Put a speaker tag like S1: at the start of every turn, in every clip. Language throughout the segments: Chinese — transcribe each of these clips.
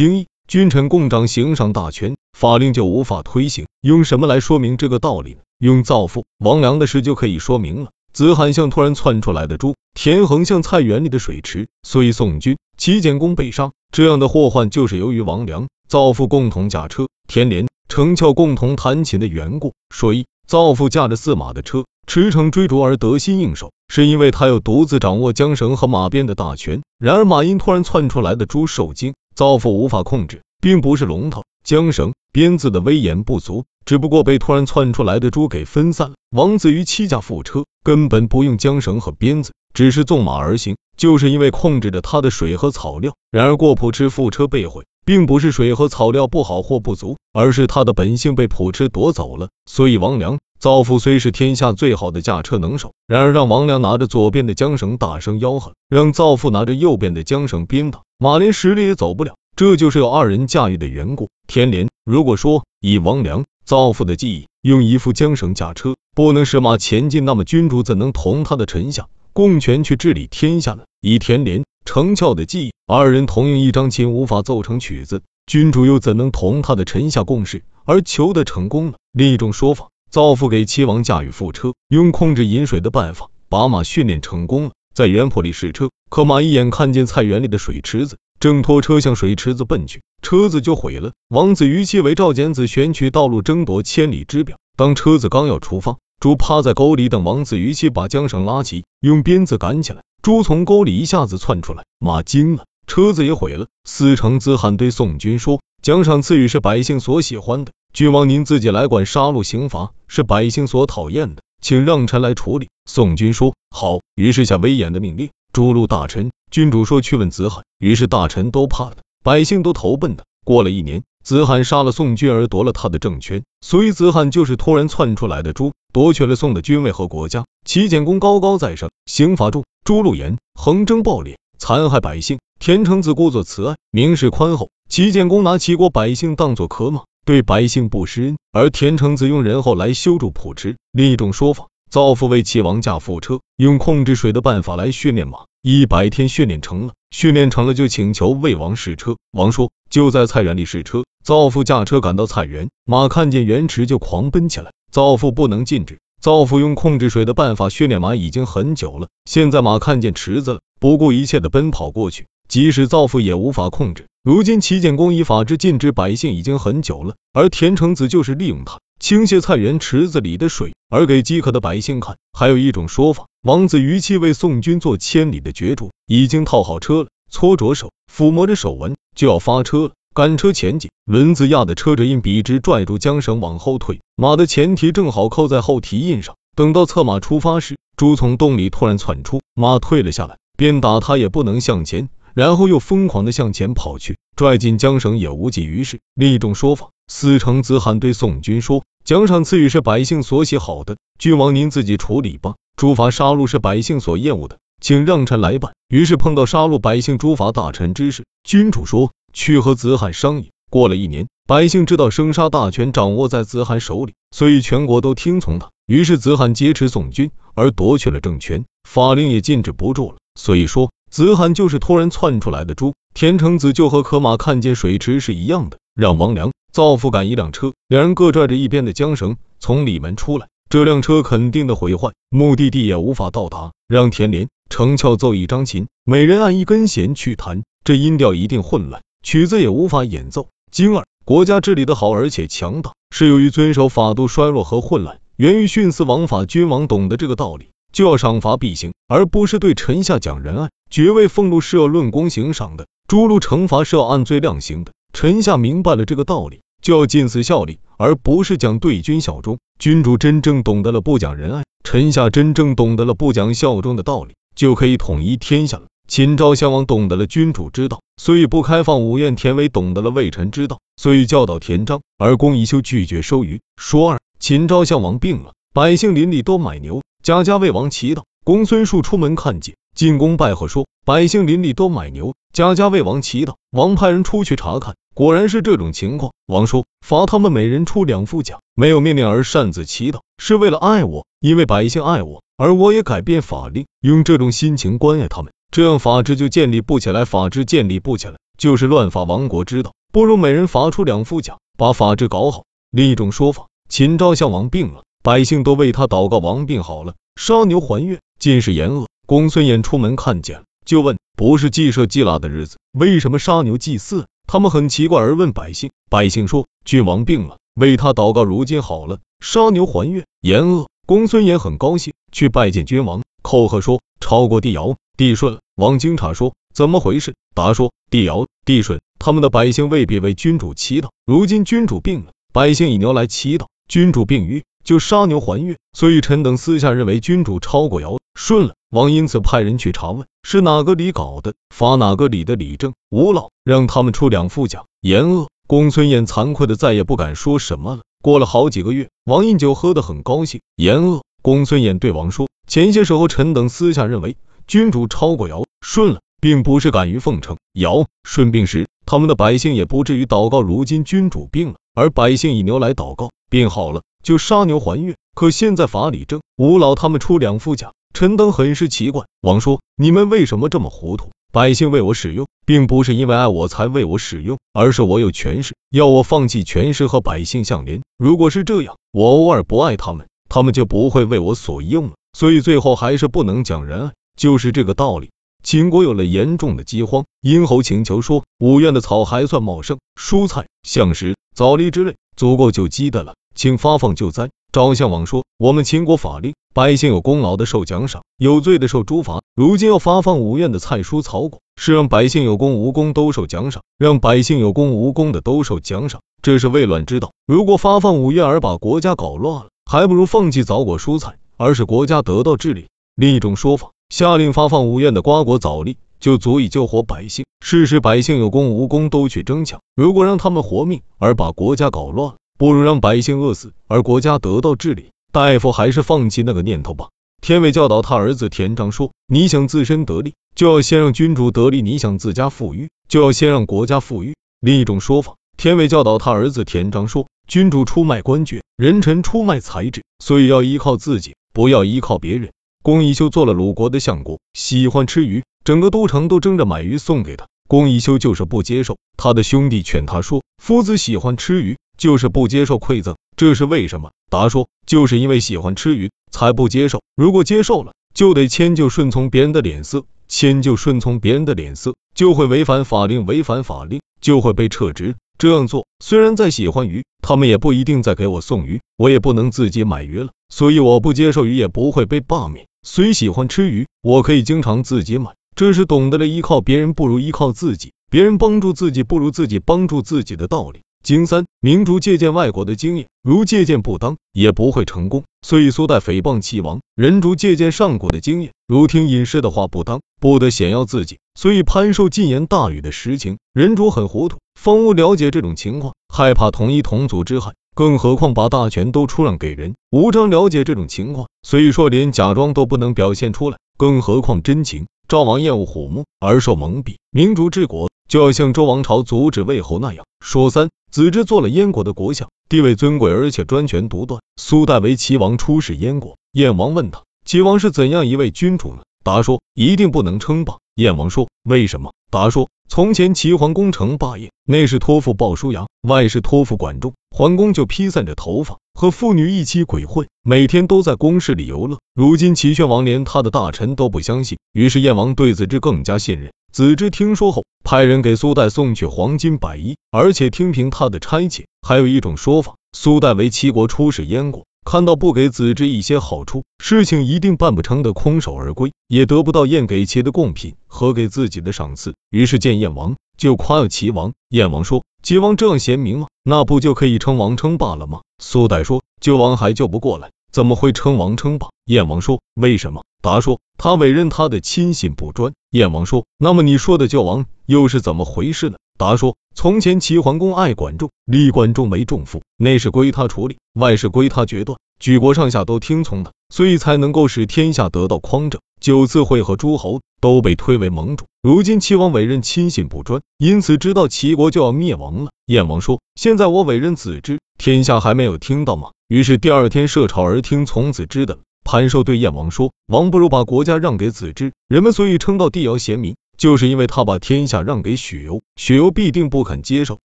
S1: 经一，君臣共掌刑赏大权，法令就无法推行。用什么来说明这个道理呢？用造父王良的事就可以说明了。子罕像突然窜出来的猪，田横像菜园里的水池，所以宋军、齐简公被杀。这样的祸患就是由于王良、造父共同驾车，田连、程翘共同弹琴的缘故。所以造父驾着驷马的车，驰骋追逐而得心应手，是因为他有独自掌握缰绳和马鞭的大权。然而马因突然窜出来的猪受惊，造父无法控制，并不是龙头、缰绳、鞭子的威严不足。只不过被突然窜出来的猪给分散了。王子瑜七驾副车根本不用缰绳和鞭子，只是纵马而行，就是因为控制着他的水和草料。然而过普池副车被毁，并不是水和草料不好或不足，而是他的本性被普池夺走了。所以王良造父虽是天下最好的驾车能手，然而让王良拿着左边的缰绳大声吆喝，让造父拿着右边的缰绳鞭打，马连十里也走不了。这就是有二人驾驭的缘故。天连，如果说以王良。造父的记忆，用一副缰绳驾车，不能使马前进，那么君主怎能同他的臣下共权去治理天下呢？以田连、程翘的记忆，二人同用一张琴，无法奏成曲子，君主又怎能同他的臣下共事而求得成功呢？另一种说法，造父给七王驾驭副车，用控制饮水的办法，把马训练成功了，在园圃里试车，可马一眼看见菜园里的水池子。正拖车向水池子奔去，车子就毁了。王子于其为赵简子选取道路，争夺千里之表。当车子刚要出发，猪趴在沟里等王子于其把缰绳拉起，用鞭子赶起来。猪从沟里一下子窜出来，马惊了，车子也毁了。司城子罕对宋军说：“奖赏赐予是百姓所喜欢的，君王您自己来管杀戮刑罚，是百姓所讨厌的，请让臣来处理。”宋军说：“好。”于是下威严的命令。诸路大臣，君主说去问子罕，于是大臣都怕了，百姓都投奔他。过了一年，子罕杀了宋军而夺了他的政权，所以子罕就是突然窜出来的猪，夺取了宋的君位和国家。齐简公高高在上，刑罚重，诛戮严，横征暴敛，残害百姓。田成子故作慈爱，明示宽厚。齐简公拿齐国百姓当作可马，对百姓不施恩，而田成子用仁厚来修筑濮池。另一种说法。造父为齐王驾副车，用控制水的办法来训练马，一百天训练成了，训练成了就请求魏王试车。王说就在菜园里试车。造父驾车赶到菜园，马看见原池就狂奔起来。造父不能禁止。造父用控制水的办法训练马已经很久了，现在马看见池子了，不顾一切的奔跑过去，即使造父也无法控制。如今齐简公以法制禁止百姓已经很久了，而田成子就是利用他。倾泻菜园池子里的水，而给饥渴的百姓看。还有一种说法，王子于期为宋军做千里的角逐，已经套好车了，搓着手，抚摸着手纹，就要发车了。赶车前进，轮子压的车辙印笔直拽住缰绳往后退，马的前蹄正好扣在后蹄印上。等到策马出发时，猪从洞里突然窜出，马退了下来，鞭打他也不能向前。然后又疯狂的向前跑去，拽紧缰绳也无济于事。另一种说法，司城子罕对宋军说：“奖赏赐予是百姓所喜好的，君王您自己处理吧。诸罚杀戮是百姓所厌恶的，请让臣来办。”于是碰到杀戮百姓、诸罚大臣之事，君主说：“去和子罕商议。”过了一年，百姓知道生杀大权掌握在子罕手里，所以全国都听从他。于是子罕劫持宋军，而夺去了政权，法令也禁止不住了。所以说。子罕就是突然窜出来的猪，田成子就和可马看见水池是一样的，让王良造父赶一辆车，两人各拽着一边的缰绳从里门出来，这辆车肯定的毁坏，目的地也无法到达，让田连、程翘奏一张琴，每人按一根弦去弹，这音调一定混乱，曲子也无法演奏。经二，国家治理的好而且强大，是由于遵守法度衰落和混乱，源于徇私枉法，君王懂得这个道理。就要赏罚必行，而不是对臣下讲仁爱。爵位俸禄是要论功行赏的，诸路惩罚是要按罪量刑的。臣下明白了这个道理，就要尽此效力，而不是讲对君效忠。君主真正懂得了不讲仁爱，臣下真正懂得了不讲效忠的道理，就可以统一天下了。秦昭襄王懂得了君主之道，所以不开放五院；田维懂得了魏臣之道，所以教导田章。而公宜修拒绝收鱼。说二，秦昭襄王病了，百姓邻里都买牛。贾家为王祈祷，公孙述出门看见，进宫拜贺说，百姓邻里都买牛，贾家为王祈祷。王派人出去查看，果然是这种情况。王说，罚他们每人出两副甲，没有命令而擅自祈祷，是为了爱我，因为百姓爱我，而我也改变法令，用这种心情关爱他们，这样法治就建立不起来，法治建立不起来，就是乱法亡国之道，不如每人罚出两副甲，把法治搞好。另一种说法，秦昭襄王病了，百姓都为他祷告，王病好了，杀牛还愿。近视严恶，公孙衍出门看见了，就问：不是祭社祭腊的日子，为什么杀牛祭祀？他们很奇怪，而问百姓，百姓说：郡王病了，为他祷告，如今好了，杀牛还愿。严恶，公孙衍很高兴，去拜见君王，叩贺说：超过帝尧，帝舜。王经察说：怎么回事？答说：帝尧、帝舜，他们的百姓未必为君主祈祷，如今君主病了，百姓以牛来祈祷，君主病愈，就杀牛还愿。所以臣等私下认为君主超过尧舜了。王因此派人去查问，是哪个里搞的，罚哪个里的理政吴老，让他们出两副甲。严恶，公孙衍惭愧的再也不敢说什么了。过了好几个月，王饮酒喝得很高兴。严恶，公孙衍对王说：前些时候臣等私下认为君主超过尧舜了。并不是敢于奉承。尧舜病时，他们的百姓也不至于祷告。如今君主病了，而百姓以牛来祷告，病好了就杀牛还愿。可现在法理正，吴老他们出两副甲，陈登很是奇怪。王说：你们为什么这么糊涂？百姓为我使用，并不是因为爱我才为我使用，而是我有权势，要我放弃权势和百姓相连。如果是这样，我偶尔不爱他们，他们就不会为我所用了。所以最后还是不能讲仁爱，就是这个道理。秦国有了严重的饥荒，殷侯请求说：“五院的草还算茂盛，蔬菜、橡实、枣梨之类足够救饥的了，请发放救灾。”赵相王说：“我们秦国法令，百姓有功劳的受奖赏，有罪的受诛罚。如今要发放五院的菜蔬草果，是让百姓有功无功都受奖赏，让百姓有功无功的都受奖赏，这是未乱之道。如果发放五院而把国家搞乱了，还不如放弃枣果蔬菜，而使国家得到治理。”另一种说法。下令发放五院的瓜果枣粒，就足以救活百姓。事实百姓有功无功都去争抢，如果让他们活命而把国家搞乱了，不如让百姓饿死而国家得到治理。大夫还是放弃那个念头吧。田伟教导他儿子田章说：“你想自身得利，就要先让君主得利；你想自家富裕，就要先让国家富裕。”另一种说法，田伟教导他儿子田章说：“君主出卖官爵，人臣出卖才智，所以要依靠自己，不要依靠别人。”公宜修做了鲁国的相国，喜欢吃鱼，整个都城都争着买鱼送给他。公宜修就是不接受，他的兄弟劝他说：“夫子喜欢吃鱼，就是不接受馈赠，这是为什么？”答说：“就是因为喜欢吃鱼，才不接受。如果接受了，就得迁就顺从别人的脸色，迁就顺从别人的脸色，就会违反法令，违反法令就会被撤职。这样做虽然再喜欢鱼，他们也不一定再给我送鱼，我也不能自己买鱼了，所以我不接受鱼，也不会被罢免。”虽喜欢吃鱼，我可以经常自己买，这是懂得了依靠别人不如依靠自己，别人帮助自己不如自己帮助自己的道理。经三，明主借鉴外国的经验，如借鉴不当，也不会成功。所以苏代诽谤齐王，人主借鉴上古的经验，如听隐士的话不当，不得显耀自己。所以潘寿进言大禹的实情，人主很糊涂，方无了解这种情况，害怕同一同族之害。更何况把大权都出让给人，吴章了解这种情况，虽说连假装都不能表现出来，更何况真情。赵王厌恶虎目而受蒙蔽，明主治国就要像周王朝阻止魏侯那样。说三，子之做了燕国的国相，地位尊贵，而且专权独断。苏代为齐王出使燕国，燕王问他，齐王是怎样一位君主呢？答说，一定不能称霸。燕王说，为什么？答说。从前齐桓公成霸业，内是托付鲍叔牙，外是托付管仲。桓公就披散着头发，和妇女一起鬼混，每天都在宫室里游乐。如今齐宣王连他的大臣都不相信，于是燕王对子之更加信任。子之听说后，派人给苏代送去黄金百亿，而且听凭他的差遣。还有一种说法，苏代为齐国出使燕国。看到不给子之一些好处，事情一定办不成的，空手而归，也得不到燕给齐的贡品和给自己的赏赐。于是见燕王就夸耀齐王。燕王说：“齐王这样贤明吗？那不就可以称王称霸了吗？”苏代说：“救王还救不过来，怎么会称王称霸？”燕王说：“为什么？”答说：“他委任他的亲信不专。”燕王说：“那么你说的救王又是怎么回事呢？”答说：从前齐桓公爱管仲，立管仲为仲父，内事归他处理，外事归他决断，举国上下都听从他，所以才能够使天下得到匡正。九次会合诸侯都被推为盟主。如今齐王委任亲信不专，因此知道齐国就要灭亡了。燕王说：现在我委任子之，天下还没有听到吗？于是第二天设朝而听从子之的。潘寿对燕王说：王不如把国家让给子之，人们所以称道帝尧贤明。就是因为他把天下让给许攸，许攸必定不肯接受，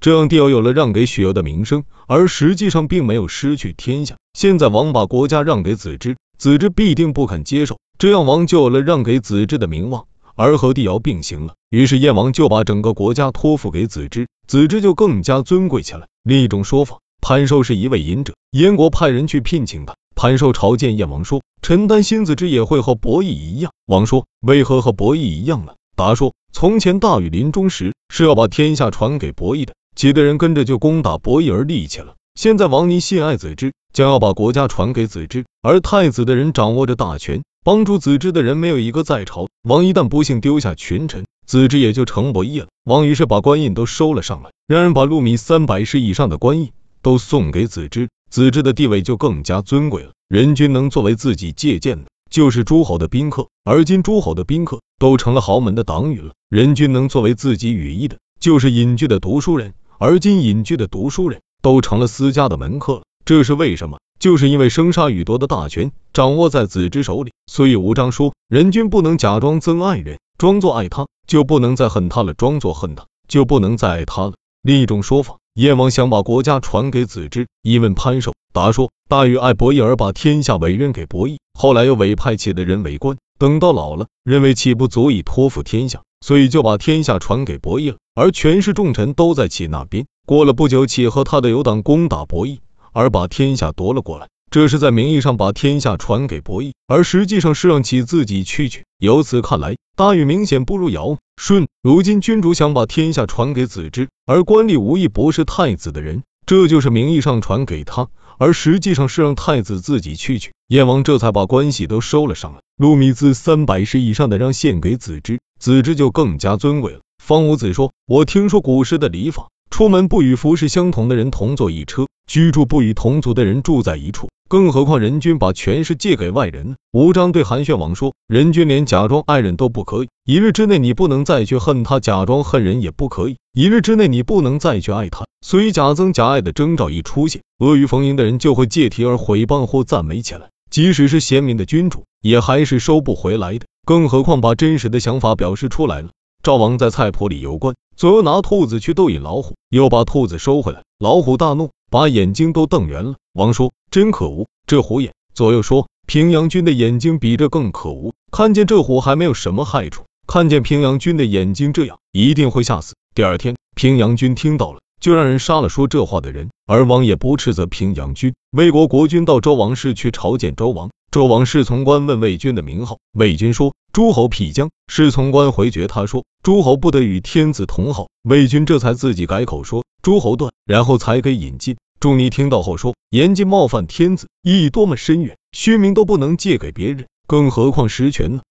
S1: 这样帝尧有了让给许攸的名声，而实际上并没有失去天下。现在王把国家让给子之，子之必定不肯接受，这样王就有了让给子之的名望，而和帝尧并行了。于是燕王就把整个国家托付给子之，子之就更加尊贵起来。另一种说法，潘寿是一位隐者，燕国派人去聘请他。潘寿朝见燕王说：“臣担心子之也会和伯邑一样。”王说：“为何和伯邑一样呢？”答说：“从前大禹临终时是要把天下传给伯益的，几个人跟着就攻打伯益而立起了。现在王尼信爱子之，将要把国家传给子之，而太子的人掌握着大权，帮助子之的人没有一个在朝。王一旦不幸丢下群臣，子之也就成伯益了。王于是把官印都收了上来，让人把禄米三百石以上的官印都送给子之。”子之的地位就更加尊贵了，人均能作为自己借鉴的，就是诸侯的宾客，而今诸侯的宾客都成了豪门的党羽了。人均能作为自己羽翼的，就是隐居的读书人，而今隐居的读书人都成了私家的门客了。这是为什么？就是因为生杀予夺的大权掌握在子之手里，所以吴章说，人均不能假装憎爱人，装作爱他，就不能再恨他了；装作恨他，就不能再爱他了。另一种说法。燕王想把国家传给子之，一问潘寿，答说：大禹爱伯益而把天下委任给伯益，后来又委派其的人为官，等到老了，认为岂不足以托付天下，所以就把天下传给伯益了。而权势重臣都在其那边。过了不久，启和他的友党攻打伯益，而把天下夺了过来。这是在名义上把天下传给伯益，而实际上是让其自己去取。由此看来，大禹明显不如尧舜。如今君主想把天下传给子之，而官吏无意不是太子的人，这就是名义上传给他，而实际上是让太子自己去取。燕王这才把关系都收了上来，路米自三百石以上的让献给子之，子之就更加尊贵了。方五子说：“我听说古时的礼法，出门不与服饰相同的人同坐一车，居住不与同族的人住在一处。”更何况人君把权势借给外人呢？吴章对韩宣王说：“人君连假装爱人都不可以，一日之内你不能再去恨他；假装恨人也不可以，一日之内你不能再去爱他。所以假憎假爱的征兆一出现，阿谀逢迎的人就会借题而毁谤或赞美起来。即使是贤明的君主，也还是收不回来的。更何况把真实的想法表示出来了。赵王在菜圃里游观，左右拿兔子去逗引老虎，又把兔子收回来，老虎大怒。”把眼睛都瞪圆了。王说：“真可恶，这虎眼。”左右说：“平阳君的眼睛比这更可恶。看见这虎还没有什么害处，看见平阳君的眼睛这样，一定会吓死。”第二天，平阳君听到了，就让人杀了说这话的人。而王也不斥责平阳君。魏国国君到周王室去朝见周王，周王侍从官问魏君的名号，魏君说：“诸侯辟疆。”侍从官回绝他说：“诸侯不得与天子同号。”魏君这才自己改口说。诸侯断，然后才给引进。仲尼听到后说：“严禁冒犯天子，意义多么深远，虚名都不能借给别人，更何况实权呢？”